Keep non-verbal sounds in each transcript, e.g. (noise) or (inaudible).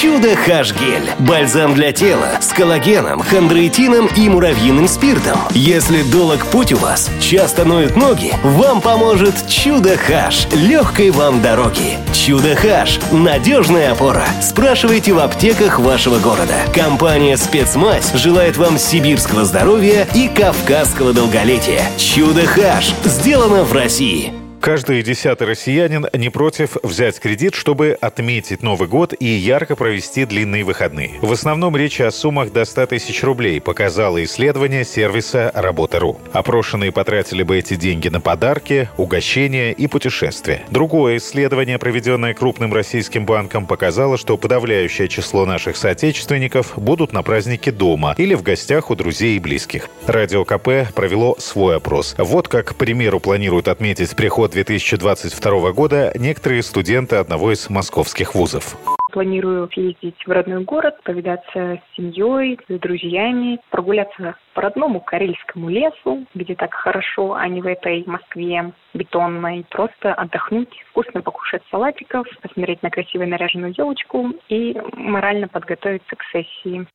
Чудо Хаш Гель. Бальзам для тела с коллагеном, хондроитином и муравьиным спиртом. Если долг путь у вас, часто ноют ноги, вам поможет Чудо Хаш. Легкой вам дороги. Чудо Хаш. Надежная опора. Спрашивайте в аптеках вашего города. Компания «Спецмазь» желает вам сибирского здоровья и кавказского долголетия. Чудо Хаш. Сделано в России. Каждый десятый россиянин не против взять кредит, чтобы отметить Новый год и ярко провести длинные выходные. В основном речь о суммах до 100 тысяч рублей, показало исследование сервиса «Работа.ру». Опрошенные потратили бы эти деньги на подарки, угощения и путешествия. Другое исследование, проведенное крупным российским банком, показало, что подавляющее число наших соотечественников будут на празднике дома или в гостях у друзей и близких. Радио КП провело свой опрос. Вот как, к примеру, планируют отметить приход 2022 года некоторые студенты одного из московских вузов. Планирую съездить в родной город, повидаться с семьей, с друзьями, прогуляться по родному карельскому лесу, где так хорошо, а не в этой Москве бетонной. Просто отдохнуть, вкусно покушать салатиков, посмотреть на красивую наряженную елочку и морально подготовиться к сессии.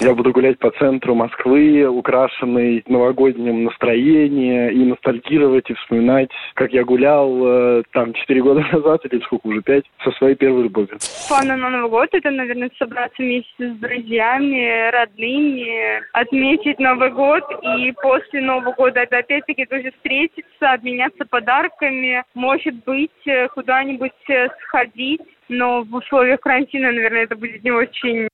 Я буду гулять по центру Москвы, украшенный новогодним настроением, и ностальгировать, и вспоминать, как я гулял э, там четыре года (laughs) назад, или сколько уже, пять, со своей первой любовью. Планы на Новый год – это, наверное, собраться вместе с друзьями, родными, отметить Новый год, и после Нового года это опять-таки тоже встретиться, обменяться подарками, может быть, э, куда-нибудь э, сходить, но в условиях карантина, наверное, это будет не очень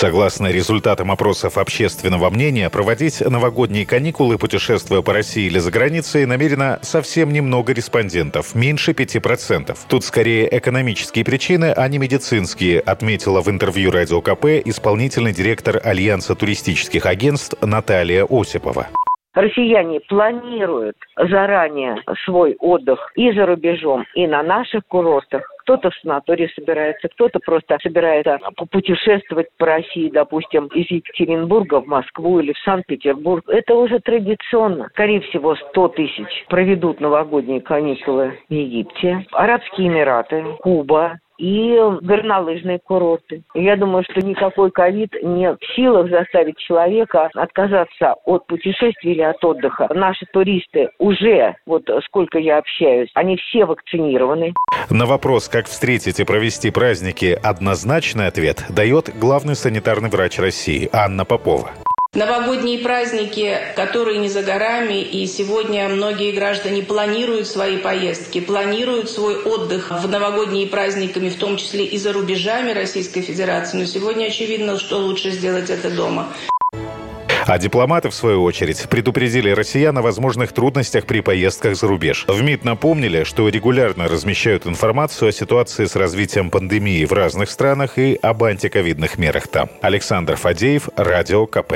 Согласно результатам опросов общественного мнения, проводить новогодние каникулы, путешествуя по России или за границей, намерено совсем немного респондентов, меньше 5%. Тут скорее экономические причины, а не медицинские, отметила в интервью Радио КП исполнительный директор Альянса туристических агентств Наталья Осипова. Россияне планируют заранее свой отдых и за рубежом, и на наших курортах. Кто-то в санатории собирается, кто-то просто собирается попутешествовать по России, допустим, из Екатеринбурга в Москву или в Санкт-Петербург. Это уже традиционно. Скорее всего, 100 тысяч проведут новогодние каникулы в Египте. Арабские Эмираты, Куба, и горнолыжные курорты. Я думаю, что никакой ковид не в силах заставить человека отказаться от путешествий или от отдыха. Наши туристы уже, вот сколько я общаюсь, они все вакцинированы. На вопрос, как встретить и провести праздники, однозначный ответ дает главный санитарный врач России Анна Попова. Новогодние праздники, которые не за горами, и сегодня многие граждане планируют свои поездки, планируют свой отдых в новогодние праздниками, в том числе и за рубежами Российской Федерации. Но сегодня очевидно, что лучше сделать это дома. А дипломаты, в свою очередь, предупредили россиян о возможных трудностях при поездках за рубеж. В МИД напомнили, что регулярно размещают информацию о ситуации с развитием пандемии в разных странах и об антиковидных мерах там. Александр Фадеев, Радио КП.